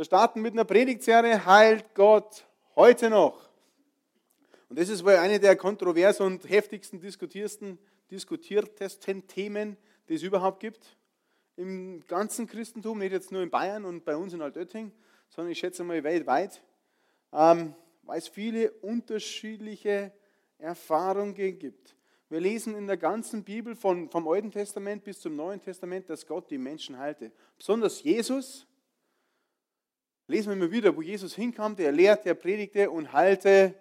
Wir starten mit einer Predigtserie Heilt Gott heute noch. Und das ist wohl eine der kontrovers und heftigsten diskutiertesten, diskutiertesten Themen, die es überhaupt gibt. Im ganzen Christentum, nicht jetzt nur in Bayern und bei uns in Altötting, sondern ich schätze mal weltweit, ähm, weil es viele unterschiedliche Erfahrungen gibt. Wir lesen in der ganzen Bibel von, vom Alten Testament bis zum Neuen Testament, dass Gott die Menschen heilte. Besonders Jesus lesen wir immer wieder, wo Jesus hinkam, der lehrte, der predigte und heilte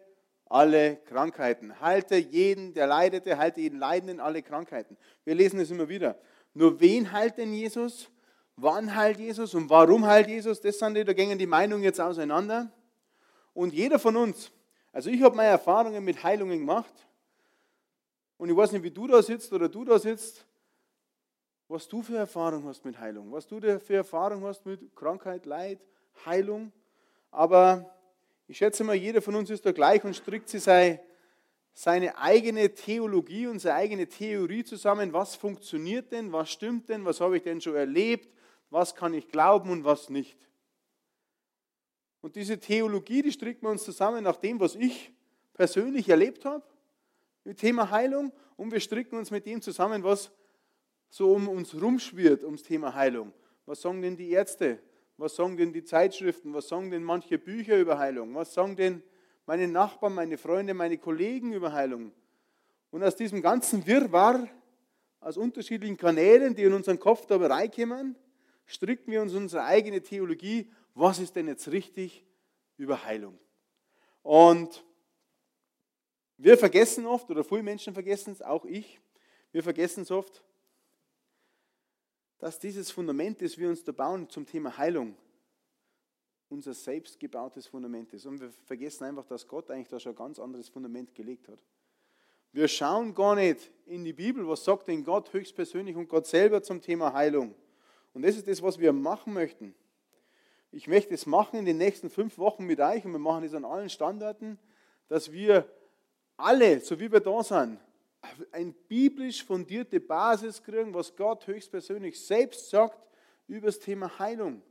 alle Krankheiten. Halte jeden, der leidete, halte jeden Leidenden alle Krankheiten. Wir lesen es immer wieder. Nur wen heilt denn Jesus? Wann heilt Jesus und warum heilt Jesus? Das sind die, da gehen die Meinungen jetzt auseinander. Und jeder von uns, also ich habe meine Erfahrungen mit Heilungen gemacht. Und ich weiß nicht, wie du da sitzt oder du da sitzt, was du für Erfahrung hast mit Heilung, was du für Erfahrung hast mit Krankheit, Leid, Heilung. Aber ich schätze mal, jeder von uns ist da gleich und strickt sich seine eigene Theologie und seine eigene Theorie zusammen. Was funktioniert denn? Was stimmt denn? Was habe ich denn schon erlebt? Was kann ich glauben und was nicht? Und diese Theologie, die strickt man uns zusammen nach dem, was ich persönlich erlebt habe, mit Thema Heilung. Und wir stricken uns mit dem zusammen, was so um uns rumschwirrt, ums Thema Heilung. Was sagen denn die Ärzte? Was sagen denn die Zeitschriften? Was sagen denn manche Bücher über Heilung? Was sagen denn meine Nachbarn, meine Freunde, meine Kollegen über Heilung? Und aus diesem ganzen Wirrwarr, aus unterschiedlichen Kanälen, die in unseren Kopf da reinkommen, stricken wir uns unsere eigene Theologie. Was ist denn jetzt richtig über Heilung? Und wir vergessen oft, oder viele Menschen vergessen es, auch ich, wir vergessen es oft, dass dieses Fundament, das wir uns da bauen zum Thema Heilung, unser selbstgebautes Fundament ist. Und wir vergessen einfach, dass Gott eigentlich da schon ein ganz anderes Fundament gelegt hat. Wir schauen gar nicht in die Bibel, was sagt denn Gott höchstpersönlich und Gott selber zum Thema Heilung. Und das ist das, was wir machen möchten. Ich möchte es machen in den nächsten fünf Wochen mit euch und wir machen es an allen Standorten, dass wir alle, so wie wir da sind, eine biblisch fundierte Basis kriegen, was Gott höchstpersönlich selbst sagt über das Thema Heilung.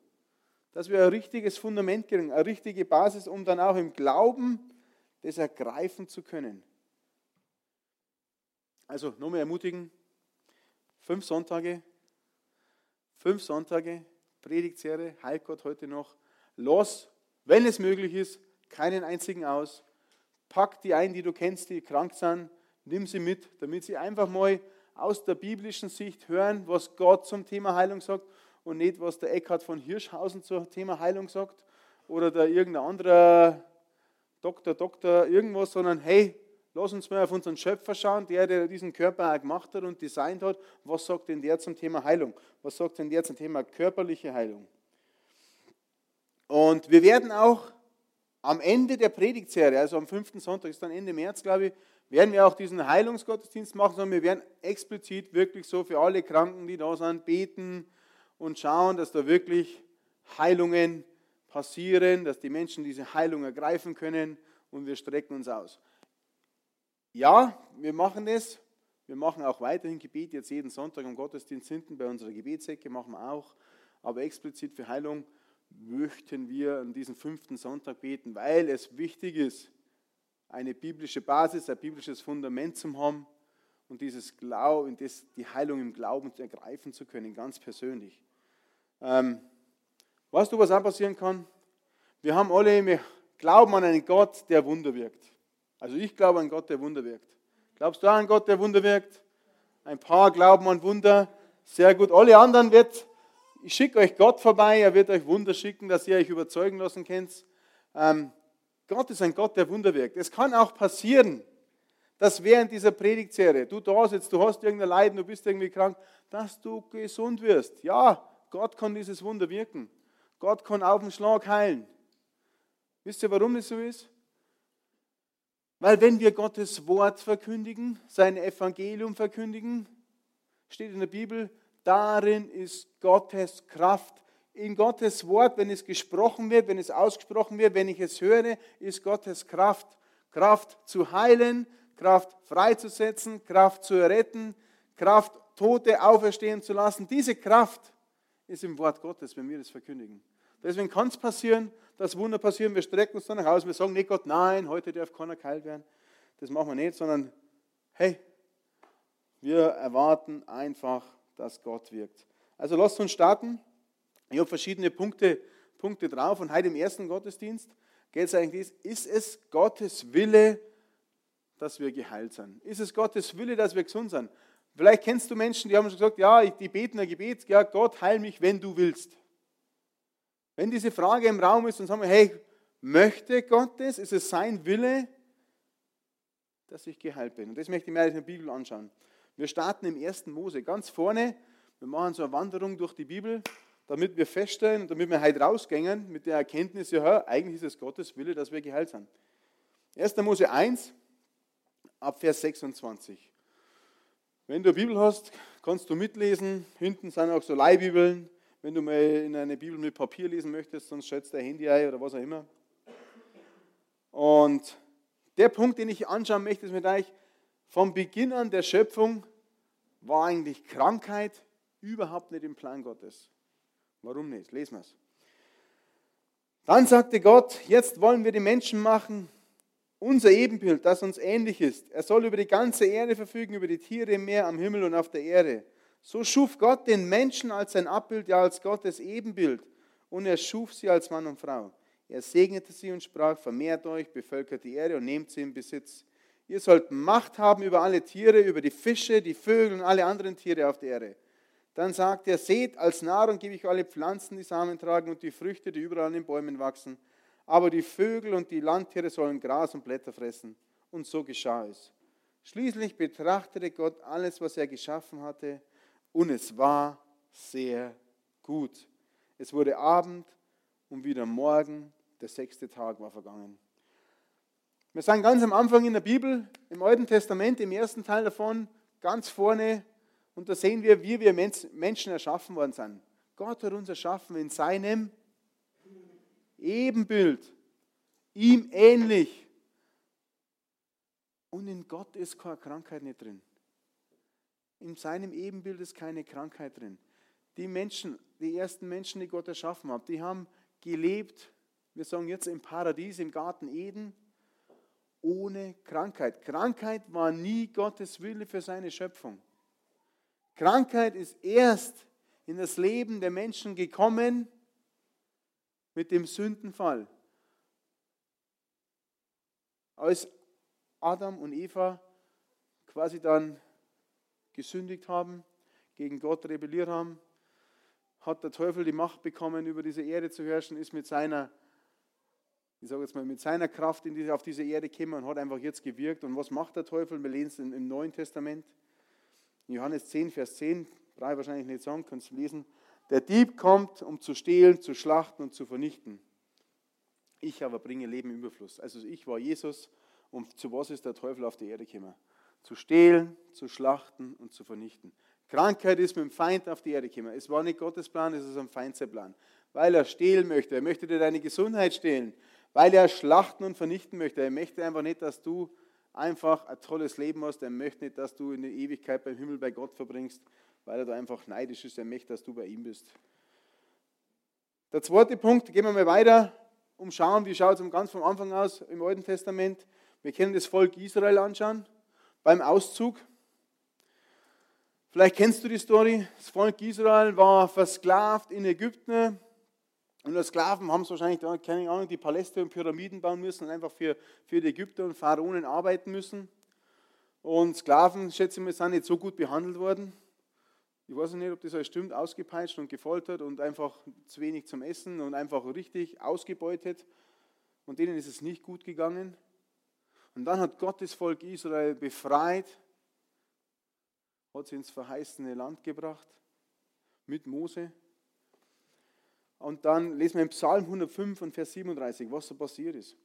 Dass wir ein richtiges Fundament kriegen, eine richtige Basis, um dann auch im Glauben das ergreifen zu können. Also nochmal ermutigen, fünf Sonntage, fünf Sonntage, Predigtserie, heilt Gott heute noch. Los, wenn es möglich ist, keinen einzigen aus. Pack die ein, die du kennst, die krank sind nimm sie mit, damit sie einfach mal aus der biblischen Sicht hören, was Gott zum Thema Heilung sagt und nicht, was der Eckhard von Hirschhausen zum Thema Heilung sagt oder der irgendein anderer Doktor, Doktor, irgendwas, sondern hey, lass uns mal auf unseren Schöpfer schauen, der, der diesen Körper auch gemacht hat und designt hat. Was sagt denn der zum Thema Heilung? Was sagt denn der zum Thema körperliche Heilung? Und wir werden auch am Ende der Predigtserie, also am fünften Sonntag, ist dann Ende März, glaube ich, werden wir auch diesen Heilungsgottesdienst machen, sondern wir werden explizit wirklich so für alle Kranken, die da sind, beten und schauen, dass da wirklich Heilungen passieren, dass die Menschen diese Heilung ergreifen können und wir strecken uns aus. Ja, wir machen das. Wir machen auch weiterhin Gebet, jetzt jeden Sonntag am Gottesdienst hinten bei unserer Gebetsecke machen wir auch. Aber explizit für Heilung möchten wir an diesem fünften Sonntag beten, weil es wichtig ist, eine biblische Basis, ein biblisches Fundament zu haben und dieses Glauben, die Heilung im Glauben ergreifen zu können, ganz persönlich. Ähm, weißt du, was auch passieren kann? Wir haben alle, wir glauben an einen Gott, der Wunder wirkt. Also ich glaube an Gott, der Wunder wirkt. Glaubst du an einen Gott, der Wunder wirkt? Ein paar glauben an Wunder. Sehr gut. Alle anderen wird, ich schicke euch Gott vorbei, er wird euch Wunder schicken, dass ihr euch überzeugen lassen könnt. Ähm, Gott ist ein Gott, der Wunder wirkt. Es kann auch passieren, dass während dieser Predigtserie du da sitzt, du hast irgendein Leiden, du bist irgendwie krank, dass du gesund wirst. Ja, Gott kann dieses Wunder wirken. Gott kann auf den Schlag heilen. Wisst ihr, warum das so ist? Weil wenn wir Gottes Wort verkündigen, sein Evangelium verkündigen, steht in der Bibel, darin ist Gottes Kraft. In Gottes Wort, wenn es gesprochen wird, wenn es ausgesprochen wird, wenn ich es höre, ist Gottes Kraft. Kraft zu heilen, Kraft freizusetzen, Kraft zu retten, Kraft Tote auferstehen zu lassen. Diese Kraft ist im Wort Gottes, wenn wir das verkündigen. Deswegen kann es passieren, dass Wunder passieren. Wir strecken uns dann nach Hause. Wir sagen nicht Gott, nein, heute darf keiner geheilt werden. Das machen wir nicht, sondern hey, wir erwarten einfach, dass Gott wirkt. Also lasst uns starten. Ich habe verschiedene Punkte, Punkte drauf und heute im ersten Gottesdienst geht es eigentlich, ist es Gottes Wille, dass wir geheilt sind? Ist es Gottes Wille, dass wir gesund sind? Vielleicht kennst du Menschen, die haben schon gesagt, ja, die beten ein Gebet, ja, Gott, heil mich, wenn du willst. Wenn diese Frage im Raum ist und sagen wir, hey, möchte Gott das? Ist es sein Wille, dass ich geheilt bin? Und das möchte ich mir in der Bibel anschauen. Wir starten im 1. Mose ganz vorne. Wir machen so eine Wanderung durch die Bibel, damit wir feststellen damit wir heute rausgehen mit der Erkenntnis, ja, eigentlich ist es Gottes Wille, dass wir geheilt sind. 1. Mose 1, ab Vers 26. Wenn du eine Bibel hast, kannst du mitlesen. Hinten sind auch so Leihbibeln. Wenn du mal in eine Bibel mit Papier lesen möchtest, sonst schätzt dein Handy ein oder was auch immer. Und der Punkt, den ich anschauen möchte, ist mit euch, vom Beginn an der Schöpfung war eigentlich Krankheit überhaupt nicht im Plan Gottes. Warum nicht? Lesen wir es. Dann sagte Gott, jetzt wollen wir die Menschen machen, unser Ebenbild, das uns ähnlich ist. Er soll über die ganze Erde verfügen, über die Tiere im Meer, am Himmel und auf der Erde. So schuf Gott den Menschen als sein Abbild, ja als Gottes Ebenbild. Und er schuf sie als Mann und Frau. Er segnete sie und sprach, vermehrt euch, bevölkert die Erde und nehmt sie in Besitz. Ihr sollt Macht haben über alle Tiere, über die Fische, die Vögel und alle anderen Tiere auf der Erde. Dann sagt er, seht, als Nahrung gebe ich alle Pflanzen, die Samen tragen und die Früchte, die überall an den Bäumen wachsen. Aber die Vögel und die Landtiere sollen Gras und Blätter fressen. Und so geschah es. Schließlich betrachtete Gott alles, was er geschaffen hatte, und es war sehr gut. Es wurde Abend und wieder Morgen, der sechste Tag war vergangen. Wir sind ganz am Anfang in der Bibel, im Alten Testament, im ersten Teil davon, ganz vorne, und da sehen wir, wie wir Menschen erschaffen worden sind. Gott hat uns erschaffen in seinem Ebenbild, ihm ähnlich. Und in Gott ist keine Krankheit nicht drin. In seinem Ebenbild ist keine Krankheit drin. Die Menschen, die ersten Menschen, die Gott erschaffen hat, die haben gelebt, wir sagen jetzt im Paradies, im Garten Eden, ohne Krankheit. Krankheit war nie Gottes Wille für seine Schöpfung. Krankheit ist erst in das Leben der Menschen gekommen mit dem Sündenfall. Als Adam und Eva quasi dann gesündigt haben, gegen Gott rebelliert haben, hat der Teufel die Macht bekommen, über diese Erde zu herrschen, ist mit seiner, ich sage jetzt mal, mit seiner Kraft diese, auf diese Erde gekommen und hat einfach jetzt gewirkt. Und was macht der Teufel? Wir lesen es im Neuen Testament. In Johannes 10, Vers 10, brauche ich wahrscheinlich nicht sagen, kannst du lesen. Der Dieb kommt, um zu stehlen, zu schlachten und zu vernichten. Ich aber bringe Leben im Überfluss. Also ich war Jesus und zu was ist der Teufel auf die Erde gekommen? zu stehlen, zu schlachten und zu vernichten. Krankheit ist mit dem Feind auf die Erde gekommen. Es war nicht Gottes Plan, es ist ein Feindsplan. Weil er stehlen möchte. Er möchte dir deine Gesundheit stehlen. Weil er schlachten und vernichten möchte. Er möchte einfach nicht, dass du einfach ein tolles Leben hast. Er möchte nicht, dass du in der Ewigkeit beim Himmel bei Gott verbringst, weil er da einfach neidisch ist. Er möchte, dass du bei ihm bist. Der zweite Punkt, gehen wir mal weiter, umschauen, wie schaut es ganz vom Anfang aus im Alten Testament. Wir können das Volk Israel anschauen beim Auszug. Vielleicht kennst du die Story. Das Volk Israel war versklavt in Ägypten. Und als Sklaven haben sie wahrscheinlich, keine Ahnung, die Paläste und Pyramiden bauen müssen und einfach für, für die Ägypter und Pharaonen arbeiten müssen. Und Sklaven, schätze ich mal, sind nicht so gut behandelt worden. Ich weiß nicht, ob das alles stimmt, ausgepeitscht und gefoltert und einfach zu wenig zum Essen und einfach richtig ausgebeutet. Und denen ist es nicht gut gegangen. Und dann hat Gott das Volk Israel befreit, hat sie ins verheißene Land gebracht mit Mose. Und dann lesen wir im Psalm 105 und Vers 37, was so passiert ist.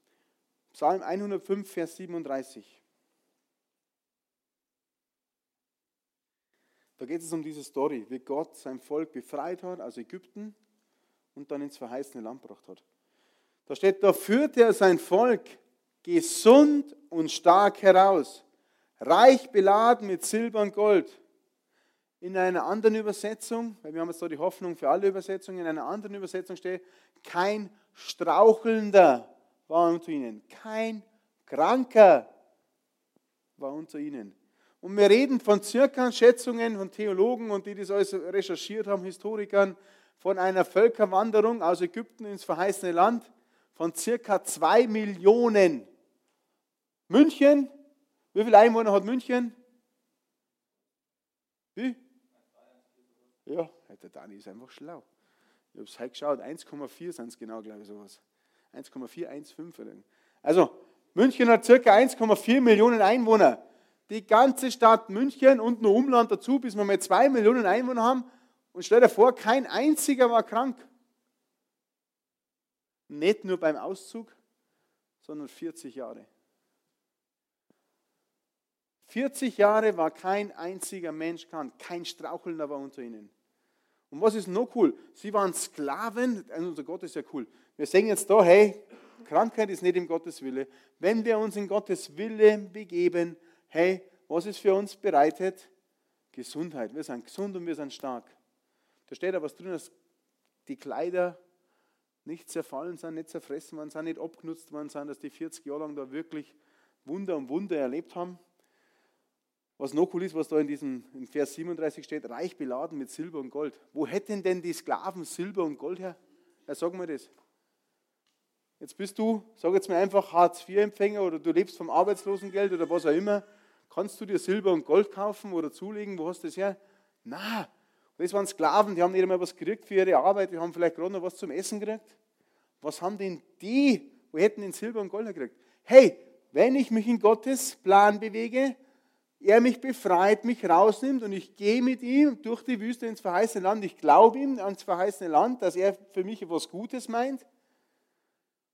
Psalm 105, Vers 37. Da geht es um diese Story, wie Gott sein Volk befreit hat aus Ägypten und dann ins verheißene Land gebracht hat. Da steht, da führte er sein Volk gesund und stark heraus, reich beladen mit Silber und Gold. In einer anderen Übersetzung, weil wir haben jetzt da die Hoffnung für alle Übersetzungen, in einer anderen Übersetzung steht, kein Strauchelnder war unter ihnen, kein Kranker war unter ihnen. Und wir reden von circa Schätzungen von Theologen und die das alles recherchiert haben, Historikern, von einer Völkerwanderung aus Ägypten ins verheißene Land von circa zwei Millionen. München, wie viele Einwohner hat München? Wie? Ja, der Dani ist einfach schlau. Ich habe es heute geschaut, 1,4 sind es genau, glaube ich, sowas. 1,4, 1,5. Also, München hat circa 1,4 Millionen Einwohner. Die ganze Stadt München und nur Umland dazu, bis wir mal 2 Millionen Einwohner haben. Und stell dir vor, kein einziger war krank. Nicht nur beim Auszug, sondern 40 Jahre. 40 Jahre war kein einziger Mensch krank, kein Strauchelnder war unter ihnen. Und was ist noch cool? Sie waren Sklaven, also unser Gott ist ja cool. Wir sehen jetzt da, hey, Krankheit ist nicht im Gottes Wille. Wenn wir uns in Gottes Wille begeben, hey, was ist für uns bereitet? Gesundheit. Wir sind gesund und wir sind stark. Da steht da was drin, dass die Kleider nicht zerfallen sind, nicht zerfressen worden sind, nicht abgenutzt worden sind, dass die 40 Jahre lang da wirklich Wunder und Wunder erlebt haben. Was noch cool ist, was da in diesem in Vers 37 steht, reich beladen mit Silber und Gold. Wo hätten denn die Sklaven Silber und Gold her? Ja, sag mir das. Jetzt bist du, sag jetzt mal einfach Hartz-IV-Empfänger oder du lebst vom Arbeitslosengeld oder was auch immer. Kannst du dir Silber und Gold kaufen oder zulegen? Wo hast du das her? Na, das waren Sklaven, die haben nicht einmal was gekriegt für ihre Arbeit, die haben vielleicht gerade noch was zum Essen gekriegt. Was haben denn die, wo hätten den Silber und Gold gekriegt? Hey, wenn ich mich in Gottes Plan bewege, er mich befreit, mich rausnimmt und ich gehe mit ihm durch die Wüste ins verheißene Land. Ich glaube ihm ans verheißene Land, dass er für mich etwas Gutes meint.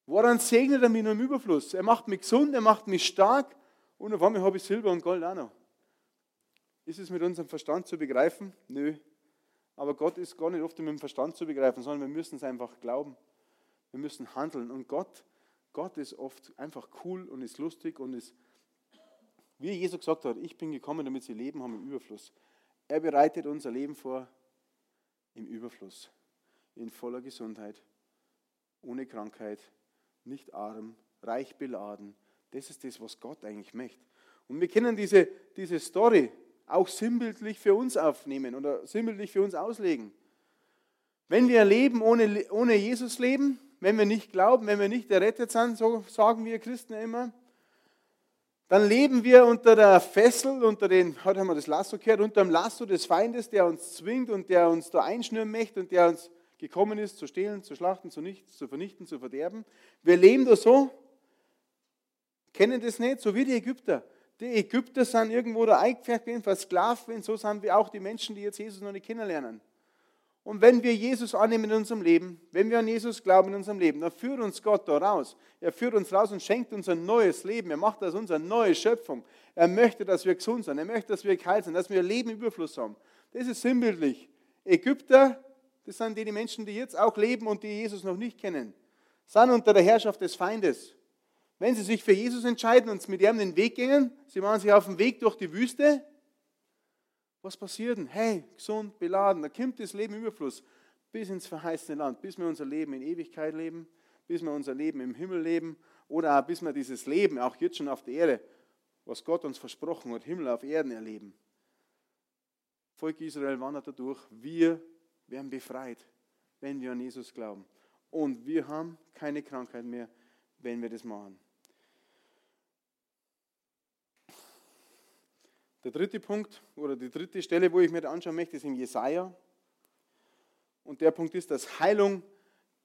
Woran segnet er mich nur im Überfluss? Er macht mich gesund, er macht mich stark und auf einmal habe ich Silber und Gold auch noch. Ist es mit unserem Verstand zu begreifen? Nö, aber Gott ist gar nicht oft mit dem Verstand zu begreifen, sondern wir müssen es einfach glauben. Wir müssen handeln. Und Gott, Gott ist oft einfach cool und ist lustig und ist, wie Jesus gesagt hat, ich bin gekommen, damit sie Leben haben im Überfluss. Er bereitet unser Leben vor im Überfluss, in voller Gesundheit, ohne Krankheit, nicht arm, reich beladen. Das ist das, was Gott eigentlich möchte. Und wir kennen diese, diese Story auch sinnbildlich für uns aufnehmen oder sinnbildlich für uns auslegen. Wenn wir leben ohne, ohne Jesus leben, wenn wir nicht glauben, wenn wir nicht errettet sind, so sagen wir Christen immer, dann leben wir unter der Fessel, unter den, heute haben wir das Lasso gehört, unter dem Lasso des Feindes, der uns zwingt und der uns da einschnüren möchte und der uns gekommen ist, zu stehlen, zu schlachten, zu nichts, zu vernichten, zu verderben. Wir leben da so, kennen das nicht, so wie die Ägypter. Die Ägypter sind irgendwo da eingepfercht gewesen, versklavt gewesen, so sind wir auch die Menschen, die jetzt Jesus noch nicht kennenlernen. Und wenn wir Jesus annehmen in unserem Leben, wenn wir an Jesus glauben in unserem Leben, dann führt uns Gott da raus. Er führt uns raus und schenkt uns ein neues Leben. Er macht aus uns eine neue Schöpfung. Er möchte, dass wir gesund sind. Er möchte, dass wir geheilt sind, dass wir Leben Überfluss haben. Das ist sinnbildlich. Ägypter, das sind die Menschen, die jetzt auch leben und die Jesus noch nicht kennen, sind unter der Herrschaft des Feindes. Wenn sie sich für Jesus entscheiden und mit ihm den Weg gehen, sie machen sich auf den Weg durch die Wüste, was passiert denn? Hey, gesund, beladen, da kommt das Leben im Überfluss bis ins verheißene Land, bis wir unser Leben in Ewigkeit leben, bis wir unser Leben im Himmel leben oder auch bis wir dieses Leben, auch jetzt schon auf der Erde, was Gott uns versprochen hat, Himmel auf Erden erleben. Volk Israel wandert dadurch, wir werden befreit, wenn wir an Jesus glauben. Und wir haben keine Krankheit mehr, wenn wir das machen. Der dritte Punkt oder die dritte Stelle, wo ich mir anschauen möchte, ist in Jesaja. Und der Punkt ist, dass Heilung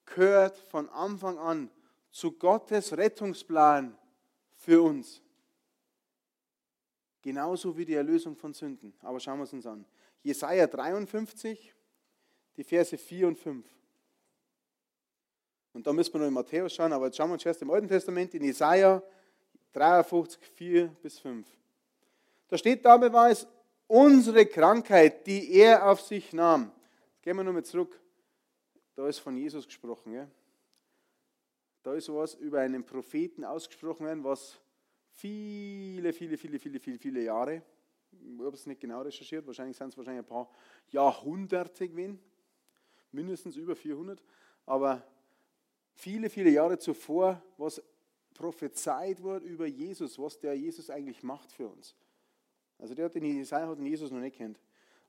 gehört von Anfang an zu Gottes Rettungsplan für uns. Genauso wie die Erlösung von Sünden. Aber schauen wir es uns an. Jesaja 53, die Verse 4 und 5. Und da müssen wir noch in Matthäus schauen, aber jetzt schauen wir uns erst im Alten Testament in Jesaja 53, 4 bis 5. Da steht, dabei war es unsere Krankheit, die er auf sich nahm. Gehen wir nochmal zurück. Da ist von Jesus gesprochen. Ja? Da ist was über einen Propheten ausgesprochen worden, was viele, viele, viele, viele, viele, viele Jahre, ich habe es nicht genau recherchiert, wahrscheinlich sind es wahrscheinlich ein paar Jahrhunderte gewesen, mindestens über 400, aber viele, viele Jahre zuvor, was prophezeit wurde über Jesus, was der Jesus eigentlich macht für uns. Also der hat den Jesaja hat den Jesus noch nicht kennt,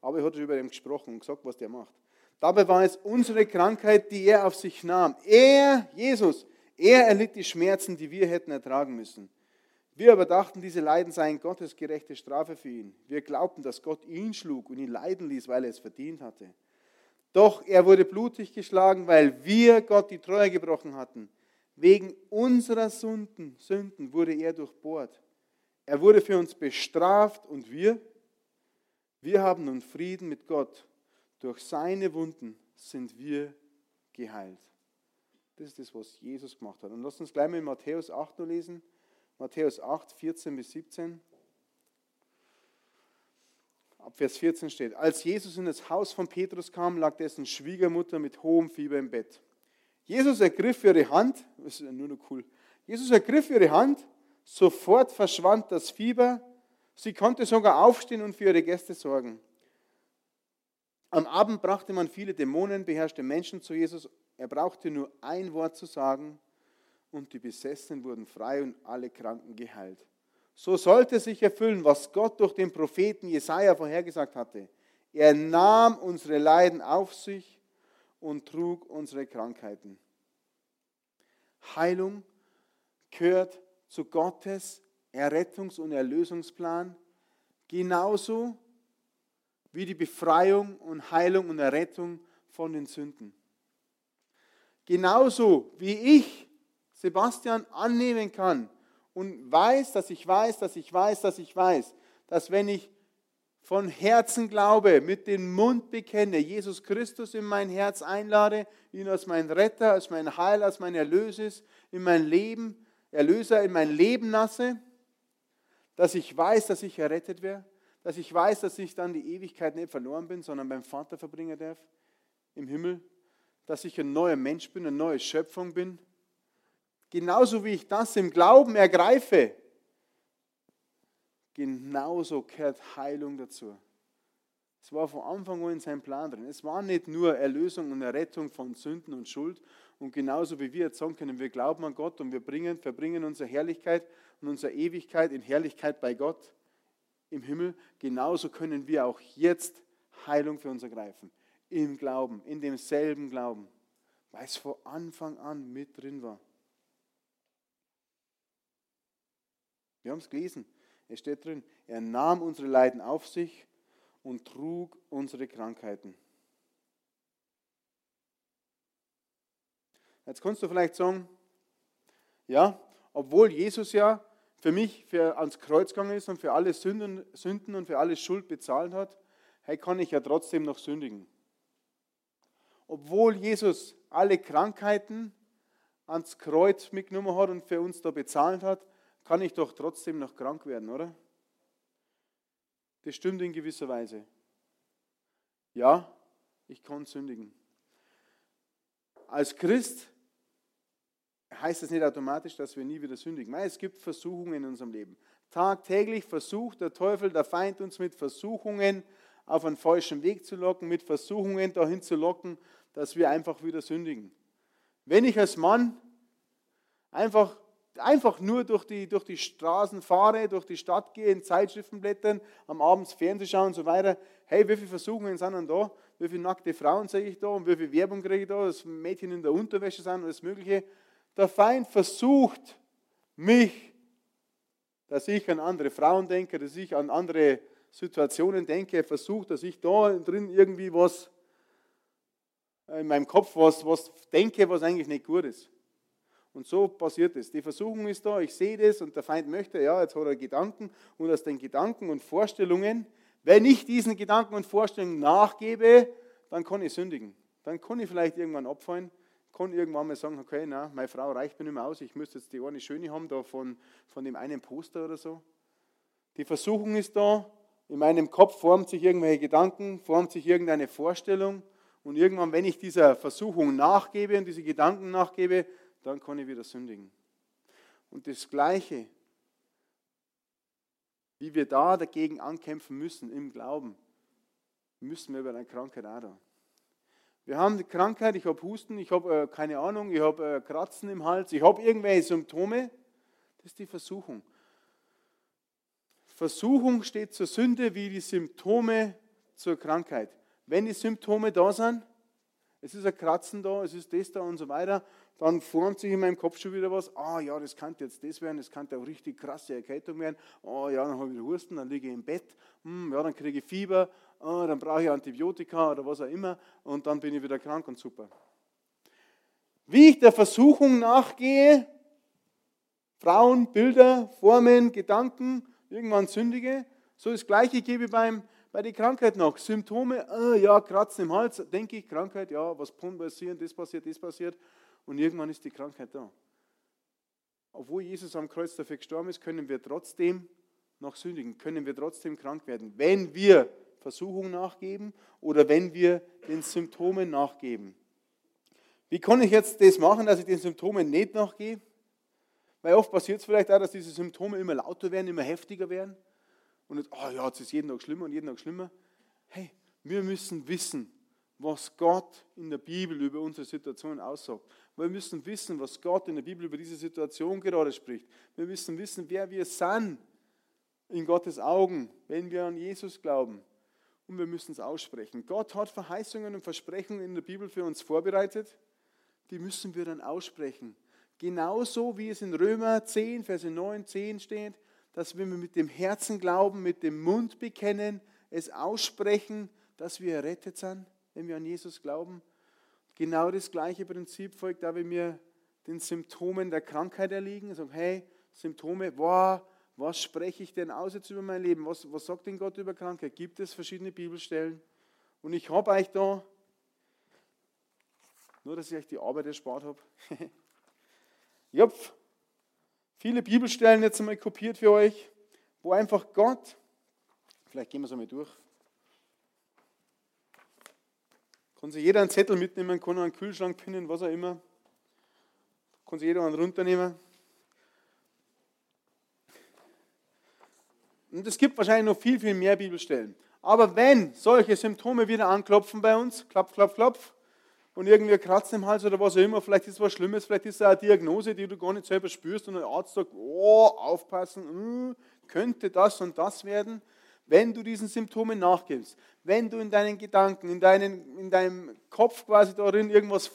aber er hat über ihn gesprochen und gesagt, was der macht. Dabei war es unsere Krankheit, die er auf sich nahm. Er, Jesus, er erlitt die Schmerzen, die wir hätten ertragen müssen. Wir aber dachten, diese Leiden seien Gottes gerechte Strafe für ihn. Wir glaubten, dass Gott ihn schlug und ihn leiden ließ, weil er es verdient hatte. Doch er wurde blutig geschlagen, weil wir Gott die Treue gebrochen hatten. Wegen unserer Sünden, Sünden wurde er durchbohrt. Er wurde für uns bestraft und wir, wir haben nun Frieden mit Gott. Durch seine Wunden sind wir geheilt. Das ist das, was Jesus gemacht hat. Und lasst uns gleich mal in Matthäus 8 noch lesen. Matthäus 8, 14 bis 17. Ab Vers 14 steht, als Jesus in das Haus von Petrus kam, lag dessen Schwiegermutter mit hohem Fieber im Bett. Jesus ergriff ihre Hand, das ist nur noch cool, Jesus ergriff ihre Hand, sofort verschwand das Fieber, sie konnte sogar aufstehen und für ihre Gäste sorgen. Am Abend brachte man viele Dämonen, beherrschte Menschen zu Jesus. Er brauchte nur ein Wort zu sagen und die Besessenen wurden frei und alle Kranken geheilt. So sollte sich erfüllen, was Gott durch den Propheten Jesaja vorhergesagt hatte. Er nahm unsere Leiden auf sich und trug unsere Krankheiten. Heilung gehört zu Gottes Errettungs- und Erlösungsplan, genauso wie die Befreiung und Heilung und Errettung von den Sünden. Genauso wie ich, Sebastian, annehmen kann, und weiß, dass ich weiß, dass ich weiß, dass ich weiß, dass wenn ich von Herzen glaube, mit dem Mund bekenne, Jesus Christus in mein Herz einlade, ihn als mein Retter, als mein Heil, als mein Erlöser in mein Leben, Erlöser in mein Leben lasse, dass ich weiß, dass ich errettet werde, dass ich weiß, dass ich dann die Ewigkeit nicht verloren bin, sondern beim Vater verbringen darf im Himmel, dass ich ein neuer Mensch bin, eine neue Schöpfung bin, genauso wie ich das im Glauben ergreife, genauso gehört Heilung dazu. Es war von Anfang an in seinem Plan drin. Es war nicht nur Erlösung und Errettung von Sünden und Schuld. Und genauso wie wir jetzt sagen können, wir glauben an Gott und wir bringen, verbringen unsere Herrlichkeit und unsere Ewigkeit in Herrlichkeit bei Gott im Himmel, genauso können wir auch jetzt Heilung für uns ergreifen. Im Glauben, in demselben Glauben, weil es von Anfang an mit drin war. Wir haben es gelesen. Es steht drin, er nahm unsere Leiden auf sich und trug unsere Krankheiten. Jetzt kannst du vielleicht sagen, ja, obwohl Jesus ja für mich für ans Kreuz gegangen ist und für alle Sünden, Sünden und für alle Schuld bezahlt hat, hey, kann ich ja trotzdem noch sündigen. Obwohl Jesus alle Krankheiten ans Kreuz mitgenommen hat und für uns da bezahlt hat, kann ich doch trotzdem noch krank werden, oder? Das stimmt in gewisser Weise. Ja, ich kann sündigen. Als Christ heißt es nicht automatisch, dass wir nie wieder sündigen. Nein, es gibt Versuchungen in unserem Leben. Tagtäglich versucht der Teufel, der Feind uns mit Versuchungen auf einen falschen Weg zu locken, mit Versuchungen dahin zu locken, dass wir einfach wieder sündigen. Wenn ich als Mann einfach einfach nur durch die, durch die Straßen fahre, durch die Stadt gehe, in Zeitschriften blättern, am Abend Fernsehen schauen und so weiter. Hey, wie viele Versuchungen sind denn da? Wie viele nackte Frauen sehe ich da? Und wie viel Werbung kriege ich da? Dass Mädchen in der Unterwäsche sind und alles Mögliche. Der Feind versucht mich, dass ich an andere Frauen denke, dass ich an andere Situationen denke. Er versucht, dass ich da drin irgendwie was in meinem Kopf was, was denke, was eigentlich nicht gut ist. Und so passiert es. Die Versuchung ist da, ich sehe das und der Feind möchte, ja, jetzt hat er Gedanken und aus den Gedanken und Vorstellungen, wenn ich diesen Gedanken und Vorstellungen nachgebe, dann kann ich sündigen. Dann kann ich vielleicht irgendwann abfallen, kann irgendwann mal sagen, okay, na, meine Frau reicht mir nicht mehr aus, ich müsste jetzt die eine schöne haben, da von, von dem einen Poster oder so. Die Versuchung ist da, in meinem Kopf formt sich irgendwelche Gedanken, formt sich irgendeine Vorstellung und irgendwann, wenn ich dieser Versuchung nachgebe und diese Gedanken nachgebe, dann kann ich wieder sündigen. Und das Gleiche, wie wir da dagegen ankämpfen müssen im Glauben, müssen wir bei der Krankheit auch da. Wir haben die Krankheit, ich habe Husten, ich habe äh, keine Ahnung, ich habe äh, Kratzen im Hals, ich habe irgendwelche Symptome. Das ist die Versuchung. Versuchung steht zur Sünde wie die Symptome zur Krankheit. Wenn die Symptome da sind, es ist ein Kratzen da, es ist das da und so weiter, dann formt sich in meinem Kopf schon wieder was. Ah ja, das könnte jetzt das werden, das könnte auch richtig krasse Erkältung werden. Ah ja, dann habe ich Husten, dann liege ich im Bett. Hm, ja, dann kriege ich Fieber. Ah, dann brauche ich Antibiotika oder was auch immer und dann bin ich wieder krank und super. Wie ich der Versuchung nachgehe, Frauen, Bilder, Formen, Gedanken, irgendwann sündige. So das Gleiche gebe ich beim, bei der Krankheit noch. Symptome, äh, ja, Kratzen im Hals, denke ich, Krankheit, ja, was kann passieren, das passiert, das passiert. Und irgendwann ist die Krankheit da. Obwohl Jesus am Kreuz dafür gestorben ist, können wir trotzdem noch sündigen, können wir trotzdem krank werden, wenn wir Versuchung nachgeben oder wenn wir den Symptomen nachgeben. Wie kann ich jetzt das machen, dass ich den Symptomen nicht nachgehe? Weil oft passiert es vielleicht auch, dass diese Symptome immer lauter werden, immer heftiger werden. Und jetzt, oh ja, es ist jeden Tag schlimmer und jeden Tag schlimmer. Hey, wir müssen wissen, was Gott in der Bibel über unsere Situation aussagt. Wir müssen wissen, was Gott in der Bibel über diese Situation gerade spricht. Wir müssen wissen, wer wir sind in Gottes Augen, wenn wir an Jesus glauben. Und wir müssen es aussprechen. Gott hat Verheißungen und Versprechungen in der Bibel für uns vorbereitet. Die müssen wir dann aussprechen. Genauso wie es in Römer 10, Verse 9, 10 steht, dass wir mit dem Herzen glauben, mit dem Mund bekennen, es aussprechen, dass wir errettet sind, wenn wir an Jesus glauben. Genau das gleiche Prinzip folgt da, wenn wir den Symptomen der Krankheit erliegen. Sagen, hey, Symptome, boah, was spreche ich denn aus jetzt über mein Leben? Was, was sagt denn Gott über Krankheit? Gibt es verschiedene Bibelstellen? Und ich habe euch da, nur dass ich euch die Arbeit erspart habe, Ich viele Bibelstellen jetzt einmal kopiert für euch, wo einfach Gott, vielleicht gehen wir es einmal durch, kann sich jeder einen Zettel mitnehmen, kann einen Kühlschrank pinnen, was auch immer. Kann sich jeder einen runternehmen. Und es gibt wahrscheinlich noch viel, viel mehr Bibelstellen. Aber wenn solche Symptome wieder anklopfen bei uns, klopf, klopf, klopf, und irgendwie Kratzen im Hals oder was auch immer, vielleicht ist was Schlimmes, vielleicht ist es eine Diagnose, die du gar nicht selber spürst und ein Arzt sagt, oh, aufpassen, mh, könnte das und das werden, wenn du diesen Symptomen nachgibst, wenn du in deinen Gedanken, in, deinen, in deinem Kopf quasi darin irgendwas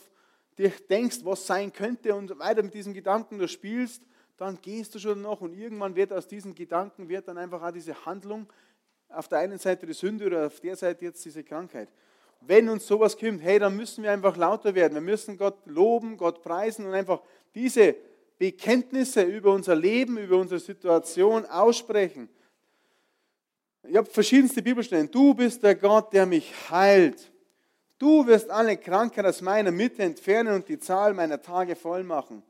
dir denkst, was sein könnte und weiter mit diesen Gedanken du spielst, dann gehst du schon noch und irgendwann wird aus diesen Gedanken wird dann einfach auch diese Handlung auf der einen Seite die Sünde oder auf der Seite jetzt diese Krankheit wenn uns sowas kommt, hey, dann müssen wir einfach lauter werden. Wir müssen Gott loben, Gott preisen und einfach diese Bekenntnisse über unser Leben, über unsere Situation aussprechen. Ich habe verschiedenste Bibelstellen. Du bist der Gott, der mich heilt. Du wirst alle Krankheit aus meiner Mitte entfernen und die Zahl meiner Tage voll machen.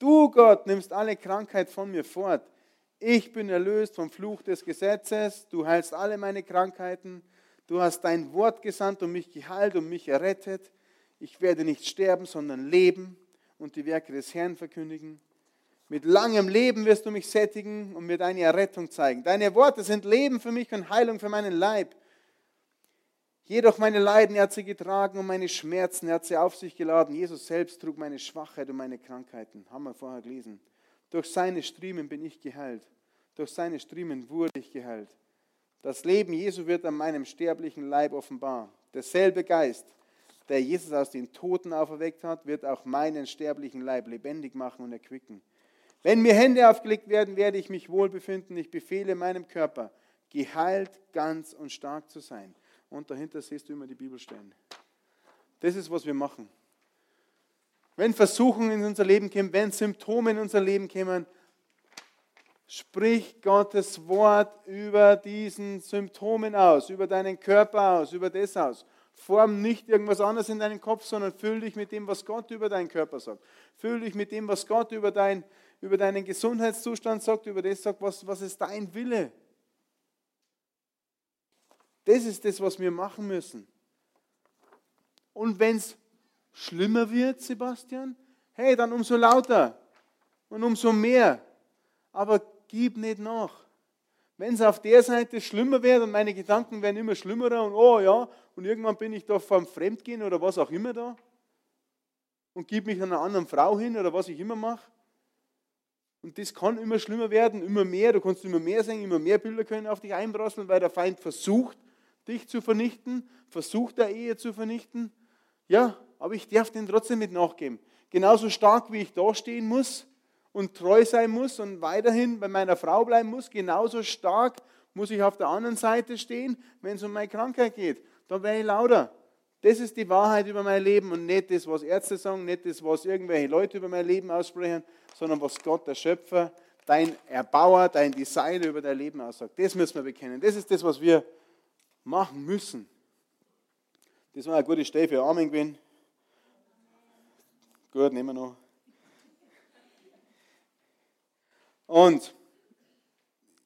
Du, Gott, nimmst alle Krankheit von mir fort. Ich bin erlöst vom Fluch des Gesetzes. Du heilst alle meine Krankheiten. Du hast dein Wort gesandt und mich geheilt und mich errettet. Ich werde nicht sterben, sondern leben und die Werke des Herrn verkündigen. Mit langem Leben wirst du mich sättigen und mir deine Errettung zeigen. Deine Worte sind Leben für mich und Heilung für meinen Leib. Jedoch meine Leiden er hat sie getragen und meine Schmerzen er hat sie auf sich geladen. Jesus selbst trug meine Schwachheit und meine Krankheiten. Haben wir vorher gelesen. Durch seine Striemen bin ich geheilt. Durch seine Striemen wurde ich geheilt. Das Leben Jesu wird an meinem sterblichen Leib offenbar. Derselbe Geist, der Jesus aus den Toten auferweckt hat, wird auch meinen sterblichen Leib lebendig machen und erquicken. Wenn mir Hände aufgelegt werden, werde ich mich wohl befinden. Ich befehle meinem Körper, geheilt, ganz und stark zu sein. Und dahinter siehst du immer die Bibelstellen. Das ist, was wir machen. Wenn Versuchungen in unser Leben kommen, wenn Symptome in unser Leben kommen, Sprich Gottes Wort über diesen Symptomen aus, über deinen Körper aus, über das aus. Form nicht irgendwas anderes in deinen Kopf, sondern füll dich mit dem, was Gott über deinen Körper sagt. Füll dich mit dem, was Gott über, dein, über deinen Gesundheitszustand sagt, über das sagt, was, was ist dein Wille. Das ist das, was wir machen müssen. Und wenn es schlimmer wird, Sebastian, hey, dann umso lauter und umso mehr. Aber gib nicht nach. Wenn es auf der Seite schlimmer wird und meine Gedanken werden immer schlimmer und oh ja, und irgendwann bin ich da vom Fremdgehen oder was auch immer da und gib mich einer anderen Frau hin oder was ich immer mache. Und das kann immer schlimmer werden, immer mehr. Du kannst immer mehr sehen, immer mehr Bilder können auf dich einprasseln, weil der Feind versucht, dich zu vernichten, versucht der Ehe zu vernichten. Ja, aber ich darf den trotzdem mit nachgeben. Genauso stark wie ich da stehen muss und treu sein muss und weiterhin bei meiner Frau bleiben muss, genauso stark muss ich auf der anderen Seite stehen, wenn es um meine Krankheit geht. Da werde ich lauter. Das ist die Wahrheit über mein Leben und nicht das, was Ärzte sagen, nicht das, was irgendwelche Leute über mein Leben aussprechen, sondern was Gott, der Schöpfer, dein Erbauer, dein Designer über dein Leben aussagt. Das müssen wir bekennen. Das ist das, was wir machen müssen. Das war eine gute Stelle für Amen gewesen. Gut, nehmen wir noch. Und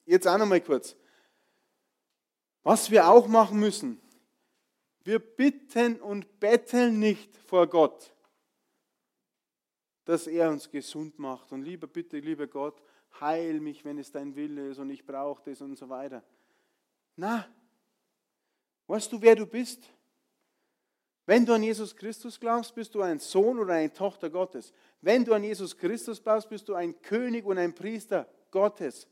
jetzt auch noch mal kurz. Was wir auch machen müssen, wir bitten und betteln nicht vor Gott, dass er uns gesund macht. Und lieber bitte, lieber Gott, heil mich, wenn es dein Wille ist und ich brauche das und so weiter. Na, weißt du, wer du bist? Wenn du an Jesus Christus glaubst, bist du ein Sohn oder eine Tochter Gottes. Wenn du an Jesus Christus glaubst, bist du ein König und ein Priester Gottes.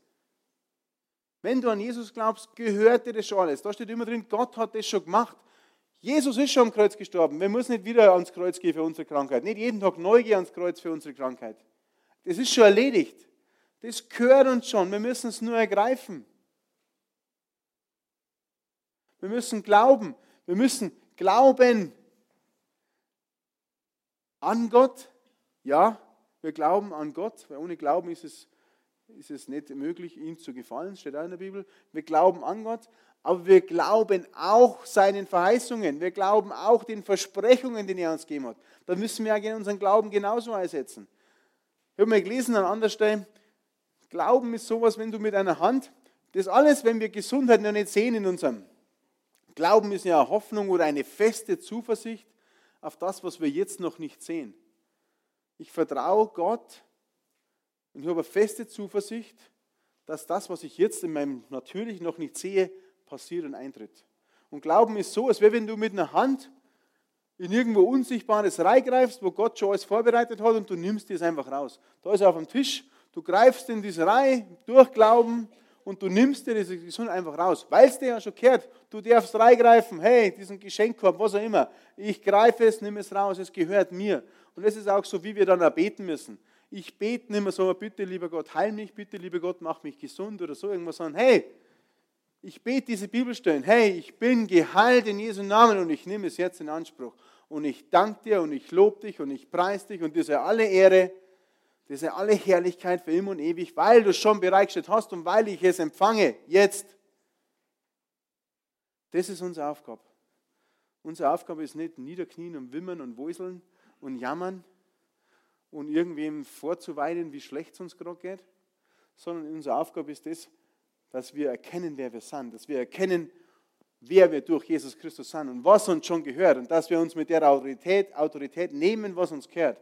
Wenn du an Jesus glaubst, gehört dir das schon alles. Da steht immer drin, Gott hat das schon gemacht. Jesus ist schon am Kreuz gestorben. Wir müssen nicht wieder ans Kreuz gehen für unsere Krankheit. Nicht jeden Tag neu gehen ans Kreuz für unsere Krankheit. Das ist schon erledigt. Das gehört uns schon. Wir müssen es nur ergreifen. Wir müssen glauben. Wir müssen glauben an Gott. Ja, wir glauben an Gott, weil ohne Glauben ist es, ist es nicht möglich, ihm zu gefallen, steht auch in der Bibel. Wir glauben an Gott, aber wir glauben auch seinen Verheißungen. Wir glauben auch den Versprechungen, die er uns gegeben hat. Da müssen wir ja unseren Glauben genauso einsetzen. Ich habe mal gelesen an anderer Stelle, Glauben ist sowas, wenn du mit einer Hand, das alles, wenn wir Gesundheit noch nicht sehen in unserem Glauben ist ja Hoffnung oder eine feste Zuversicht auf das, was wir jetzt noch nicht sehen. Ich vertraue Gott und ich habe eine feste Zuversicht, dass das, was ich jetzt in meinem natürlich noch nicht sehe, passiert und eintritt. Und Glauben ist so, als wäre, wenn du mit einer Hand in irgendwo Unsichtbares reingreifst, wo Gott schon alles vorbereitet hat und du nimmst es einfach raus. Da ist er auf dem Tisch, du greifst in diese Reihe durch Glauben und du nimmst dir diese Gesundheit einfach raus, weil es dir ja schon gehört. Du darfst reingreifen, hey, diesen Geschenkkorb, was auch immer. Ich greife es, nimm es raus, es gehört mir. Und das ist auch so, wie wir dann auch beten müssen. Ich bete nicht mehr so, bitte lieber Gott, heil mich, bitte lieber Gott, mach mich gesund oder so irgendwas, sondern hey, ich bete diese Bibelstellen, hey, ich bin geheilt in Jesu Namen und ich nehme es jetzt in Anspruch. Und ich danke dir und ich lobe dich und ich preise dich und dir sei alle Ehre, dir sei alle Herrlichkeit für immer und ewig, weil du es schon bereitgestellt hast und weil ich es empfange, jetzt. Das ist unsere Aufgabe. Unsere Aufgabe ist nicht niederknien und wimmern und wuseln und jammern und irgendwem vorzuweinen, wie schlecht es uns gerade geht, sondern unsere Aufgabe ist das, dass wir erkennen, wer wir sind, dass wir erkennen, wer wir durch Jesus Christus sind und was uns schon gehört und dass wir uns mit der Autorität, Autorität nehmen, was uns gehört.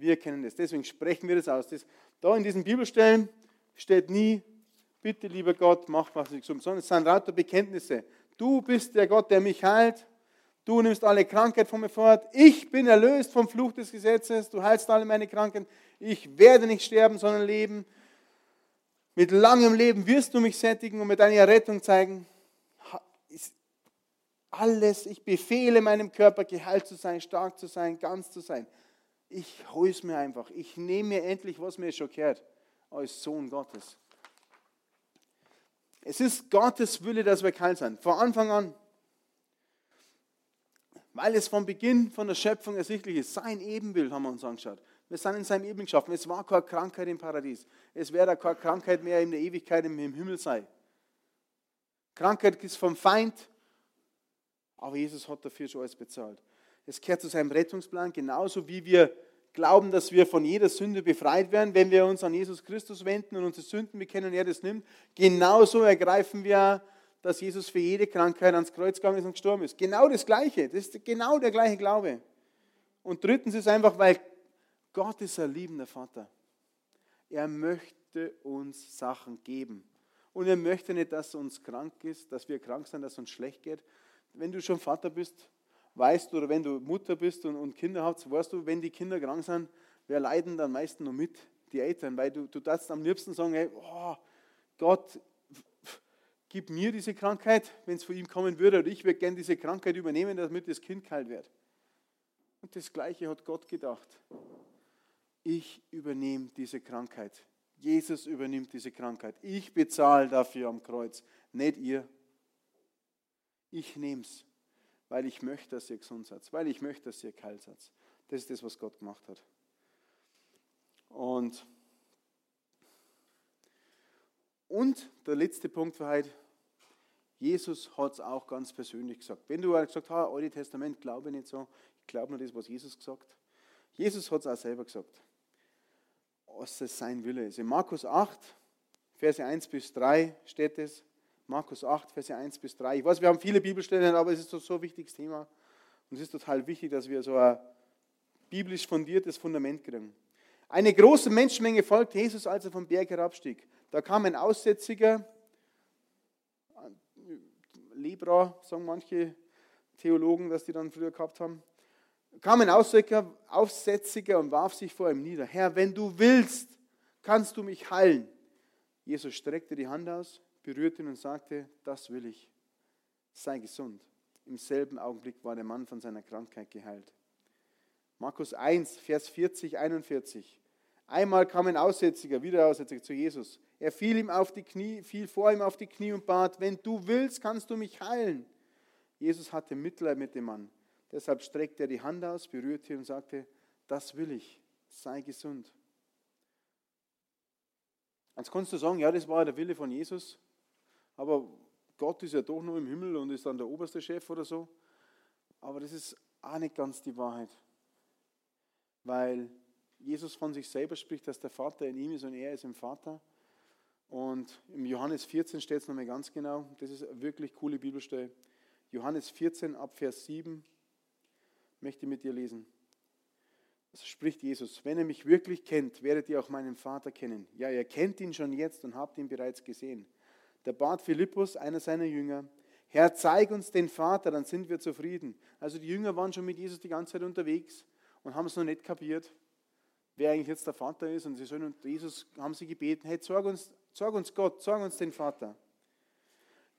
Wir kennen das. Deswegen sprechen wir das aus. Das, da in diesen Bibelstellen steht nie, bitte lieber Gott, mach was ich sondern es sind lauter Bekenntnisse. Du bist der Gott, der mich heilt. Du nimmst alle Krankheit von mir fort. Ich bin erlöst vom Fluch des Gesetzes. Du heilst alle meine Kranken. Ich werde nicht sterben, sondern leben. Mit langem Leben wirst du mich sättigen und mit deiner Rettung zeigen. Alles, ich befehle meinem Körper, geheilt zu sein, stark zu sein, ganz zu sein. Ich hole es mir einfach. Ich nehme mir endlich, was mir schon gehört, als Sohn Gottes. Es ist Gottes Wille, dass wir kalt sind. Von Anfang an. Weil es vom Beginn von der Schöpfung ersichtlich ist. Sein Ebenbild haben wir uns angeschaut. Wir sind in seinem Ebenbild geschaffen. Es war keine Krankheit im Paradies. Es wäre keine Krankheit mehr in der Ewigkeit im Himmel sei. Krankheit ist vom Feind Aber Jesus hat dafür schon alles bezahlt. Es gehört zu seinem Rettungsplan, genauso wie wir glauben, dass wir von jeder Sünde befreit werden, wenn wir uns an Jesus Christus wenden und unsere Sünden bekennen und er das nimmt. Genauso ergreifen wir, dass Jesus für jede Krankheit ans Kreuz gegangen ist und gestorben ist. Genau das Gleiche. Das ist genau der gleiche Glaube. Und drittens ist einfach, weil Gott ist ein liebender Vater. Er möchte uns Sachen geben. Und er möchte nicht, dass uns krank ist, dass wir krank sind, dass uns schlecht geht. Wenn du schon Vater bist, weißt du, oder wenn du Mutter bist und, und Kinder hast, weißt du, wenn die Kinder krank sind, wer leiden dann meistens noch mit? Die Eltern, weil du, du darfst am liebsten sagen, hey, oh, Gott, gib mir diese Krankheit, wenn es von ihm kommen würde, oder ich würde gerne diese Krankheit übernehmen, damit das Kind kalt wird. Und das Gleiche hat Gott gedacht. Ich übernehme diese Krankheit. Jesus übernimmt diese Krankheit. Ich bezahle dafür am Kreuz, nicht ihr. Ich nehme es weil ich möchte, dass ihr gesund seid, weil ich möchte, dass ihr kalt seid. Das ist das, was Gott gemacht hat. Und, und der letzte Punkt für heute, Jesus hat es auch ganz persönlich gesagt. Wenn du gesagt hast, ah, Alte Testament, glaube ich nicht so, ich glaube nur das, was Jesus gesagt hat. Jesus hat es auch selber gesagt, was es sein Wille ist. In Markus 8, Verse 1 bis 3 steht es, Markus 8, Verse 1 bis 3. Ich weiß, wir haben viele Bibelstellen, aber es ist so ein wichtiges Thema. Und es ist total wichtig, dass wir so ein biblisch fundiertes Fundament kriegen. Eine große Menschenmenge folgte Jesus, als er vom Berg herabstieg. Da kam ein Aussätziger, Libra, sagen manche Theologen, dass die dann früher gehabt haben, kam ein Aussätziger und warf sich vor ihm nieder. Herr, wenn du willst, kannst du mich heilen. Jesus streckte die Hand aus, berührte ihn und sagte, das will ich, sei gesund. Im selben Augenblick war der Mann von seiner Krankheit geheilt. Markus 1, Vers 40, 41. Einmal kam ein Aussätziger, wieder Aussätziger zu Jesus. Er fiel ihm auf die Knie, fiel vor ihm auf die Knie und bat, wenn du willst, kannst du mich heilen. Jesus hatte Mitleid mit dem Mann. Deshalb streckte er die Hand aus, berührte ihn und sagte, das will ich, sei gesund. Jetzt kannst du sagen, ja, das war der Wille von Jesus aber Gott ist ja doch nur im Himmel und ist dann der oberste Chef oder so. Aber das ist auch nicht ganz die Wahrheit. Weil Jesus von sich selber spricht, dass der Vater in ihm ist und er ist im Vater. Und im Johannes 14 steht es nochmal ganz genau. Das ist eine wirklich coole Bibelstelle. Johannes 14 ab Vers 7 möchte ich mit dir lesen. Das spricht Jesus. Wenn ihr mich wirklich kennt, werdet ihr auch meinen Vater kennen. Ja, ihr kennt ihn schon jetzt und habt ihn bereits gesehen. Der bat Philippus, einer seiner Jünger, Herr, zeig uns den Vater, dann sind wir zufrieden. Also die Jünger waren schon mit Jesus die ganze Zeit unterwegs und haben es noch nicht kapiert, wer eigentlich jetzt der Vater ist. Und sie sollen und Jesus haben sie gebeten, hey, zeig uns, zeig uns Gott, zeig uns den Vater.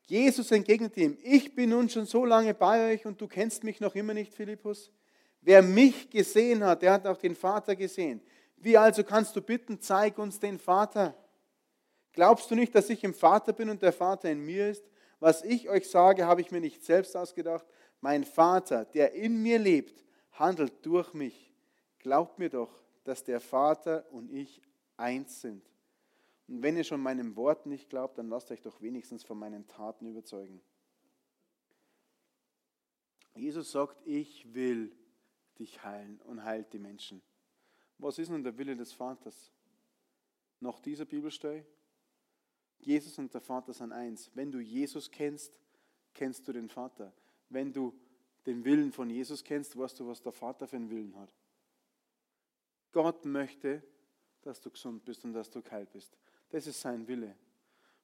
Jesus entgegnete ihm, ich bin nun schon so lange bei euch und du kennst mich noch immer nicht, Philippus. Wer mich gesehen hat, der hat auch den Vater gesehen. Wie also kannst du bitten, zeig uns den Vater? Glaubst du nicht, dass ich im Vater bin und der Vater in mir ist? Was ich euch sage, habe ich mir nicht selbst ausgedacht. Mein Vater, der in mir lebt, handelt durch mich. Glaubt mir doch, dass der Vater und ich eins sind. Und wenn ihr schon meinem Wort nicht glaubt, dann lasst euch doch wenigstens von meinen Taten überzeugen. Jesus sagt, ich will dich heilen und heilt die Menschen. Was ist nun der Wille des Vaters? Nach dieser Bibelstelle Jesus und der Vater sind eins. Wenn du Jesus kennst, kennst du den Vater. Wenn du den Willen von Jesus kennst, weißt du, was der Vater für einen Willen hat. Gott möchte, dass du gesund bist und dass du kalt bist. Das ist sein Wille.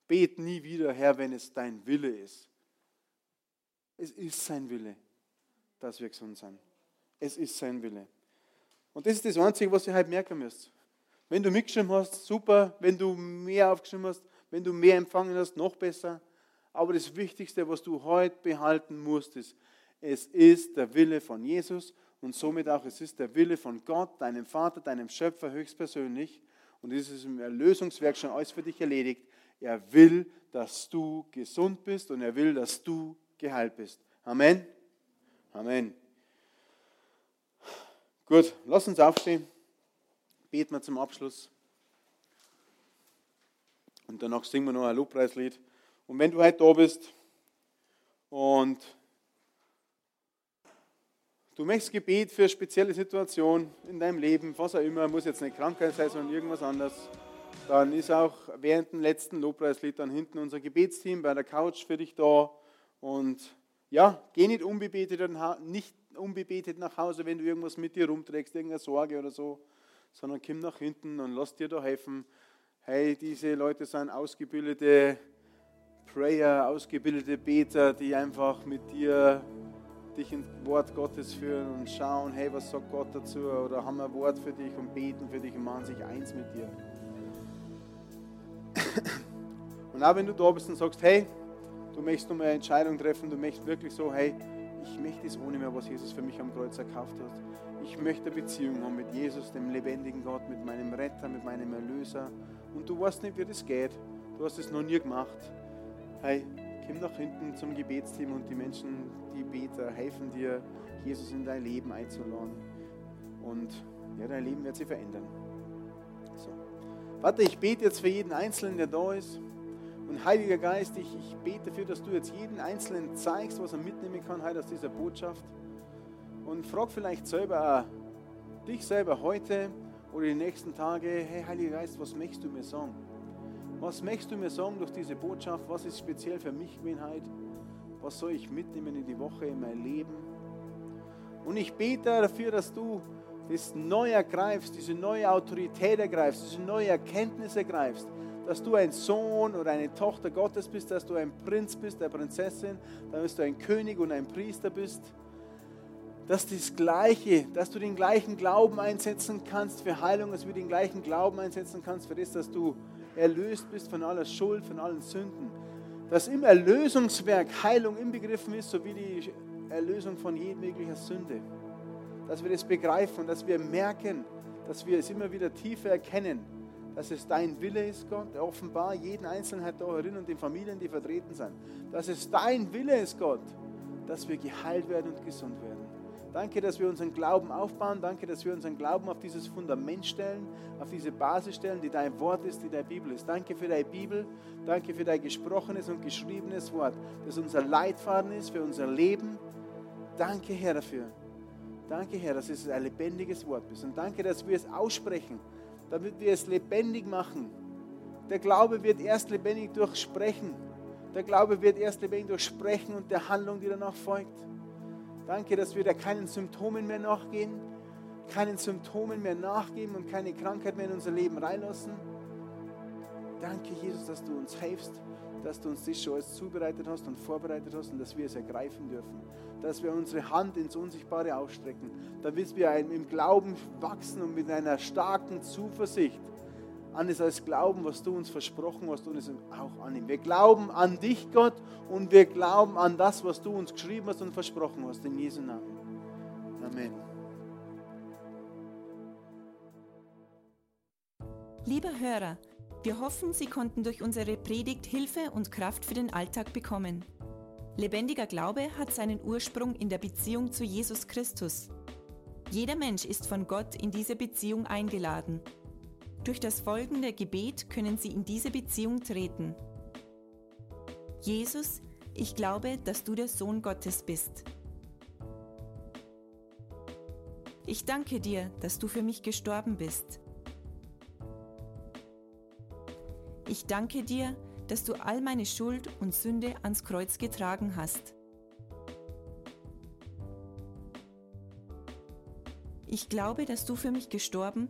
Bet nie wieder, Herr, wenn es dein Wille ist. Es ist sein Wille, dass wir gesund sind. Es ist sein Wille. Und das ist das Einzige, was ihr halt merken müsst. Wenn du mitgeschrieben hast, super. Wenn du mehr aufgeschrieben hast, wenn du mehr empfangen hast, noch besser. Aber das Wichtigste, was du heute behalten musst, ist, es ist der Wille von Jesus und somit auch, es ist der Wille von Gott, deinem Vater, deinem Schöpfer höchstpersönlich. Und es ist im Erlösungswerk schon alles für dich erledigt. Er will, dass du gesund bist und er will, dass du geheilt bist. Amen. Amen. Gut, lass uns aufstehen. Beten wir zum Abschluss. Und danach singen wir noch ein Lobpreislied. Und wenn du heute da bist und Du möchtest Gebet für spezielle Situationen in deinem Leben, was auch immer, muss jetzt nicht Krankheit sein, sondern irgendwas anderes. Dann ist auch während dem letzten Lobpreislied dann hinten unser Gebetsteam bei der Couch für dich da. Und ja, geh nicht unbebetet, nicht unbebetet nach Hause, wenn du irgendwas mit dir rumträgst, irgendeine Sorge oder so, sondern komm nach hinten und lass dir da helfen. Hey, diese Leute sind ausgebildete Prayer, ausgebildete Beter, die einfach mit dir dich ins Wort Gottes führen und schauen, hey, was sagt Gott dazu? Oder haben ein Wort für dich und beten für dich und machen sich eins mit dir. Und auch wenn du da bist und sagst, hey, du möchtest nur eine Entscheidung treffen, du möchtest wirklich so, hey, ich möchte es ohne mehr, was Jesus für mich am Kreuz erkauft hat. Ich möchte eine Beziehung haben mit Jesus, dem lebendigen Gott, mit meinem Retter, mit meinem Erlöser. Und du weißt nicht, wie das geht. Du hast es noch nie gemacht. Hey, komm nach hinten zum Gebetsteam und die Menschen, die Beter, helfen dir, Jesus in dein Leben einzuladen. Und ja, dein Leben wird sich verändern. So. Warte, ich bete jetzt für jeden Einzelnen, der da ist. Und Heiliger Geist, ich, ich bete dafür, dass du jetzt jeden Einzelnen zeigst, was er mitnehmen kann heute aus dieser Botschaft. Und frag vielleicht selber auch dich selber heute oder die nächsten Tage, hey Heiliger Geist, was möchtest du mir sagen? Was möchtest du mir sagen durch diese Botschaft? Was ist speziell für mich gewesen heute? Was soll ich mitnehmen in die Woche, in mein Leben? Und ich bete dafür, dass du das neu ergreifst, diese neue Autorität ergreifst, diese neue Erkenntnis ergreifst, dass du ein Sohn oder eine Tochter Gottes bist, dass du ein Prinz bist, eine Prinzessin, dass du ein König und ein Priester bist, dass das Gleiche, dass du den gleichen Glauben einsetzen kannst für Heilung, dass du den gleichen Glauben einsetzen kannst für das, dass du erlöst bist von aller Schuld, von allen Sünden. Dass im Erlösungswerk Heilung inbegriffen ist, sowie die Erlösung von jeglicher Sünde. Dass wir das begreifen dass wir merken, dass wir es immer wieder tiefer erkennen, dass es dein Wille ist, Gott, offenbar jeden Einzelnen da herin und den Familien, die vertreten sind. Dass es dein Wille ist, Gott, dass wir geheilt werden und gesund werden. Danke, dass wir unseren Glauben aufbauen. Danke, dass wir unseren Glauben auf dieses Fundament stellen, auf diese Basis stellen, die dein Wort ist, die deine Bibel ist. Danke für deine Bibel. Danke für dein gesprochenes und geschriebenes Wort, das unser Leitfaden ist für unser Leben. Danke, Herr, dafür. Danke, Herr, dass es ein lebendiges Wort ist. Und danke, dass wir es aussprechen, damit wir es lebendig machen. Der Glaube wird erst lebendig durch Sprechen. Der Glaube wird erst lebendig durch Sprechen und der Handlung, die danach folgt. Danke, dass wir da keinen Symptomen mehr nachgehen, keinen Symptomen mehr nachgeben und keine Krankheit mehr in unser Leben reinlassen. Danke, Jesus, dass du uns hilfst, dass du uns das schon alles zubereitet hast und vorbereitet hast und dass wir es ergreifen dürfen. Dass wir unsere Hand ins Unsichtbare ausstrecken, damit wir im Glauben wachsen und mit einer starken Zuversicht an das als Glauben, was du uns versprochen hast und es auch annehmen. Wir glauben an dich, Gott, und wir glauben an das, was du uns geschrieben hast und versprochen hast. In Jesu Namen. Amen. Lieber Hörer, wir hoffen, Sie konnten durch unsere Predigt Hilfe und Kraft für den Alltag bekommen. Lebendiger Glaube hat seinen Ursprung in der Beziehung zu Jesus Christus. Jeder Mensch ist von Gott in diese Beziehung eingeladen durch das folgende Gebet können Sie in diese Beziehung treten. Jesus, ich glaube, dass du der Sohn Gottes bist. Ich danke dir, dass du für mich gestorben bist. Ich danke dir, dass du all meine Schuld und Sünde ans Kreuz getragen hast. Ich glaube, dass du für mich gestorben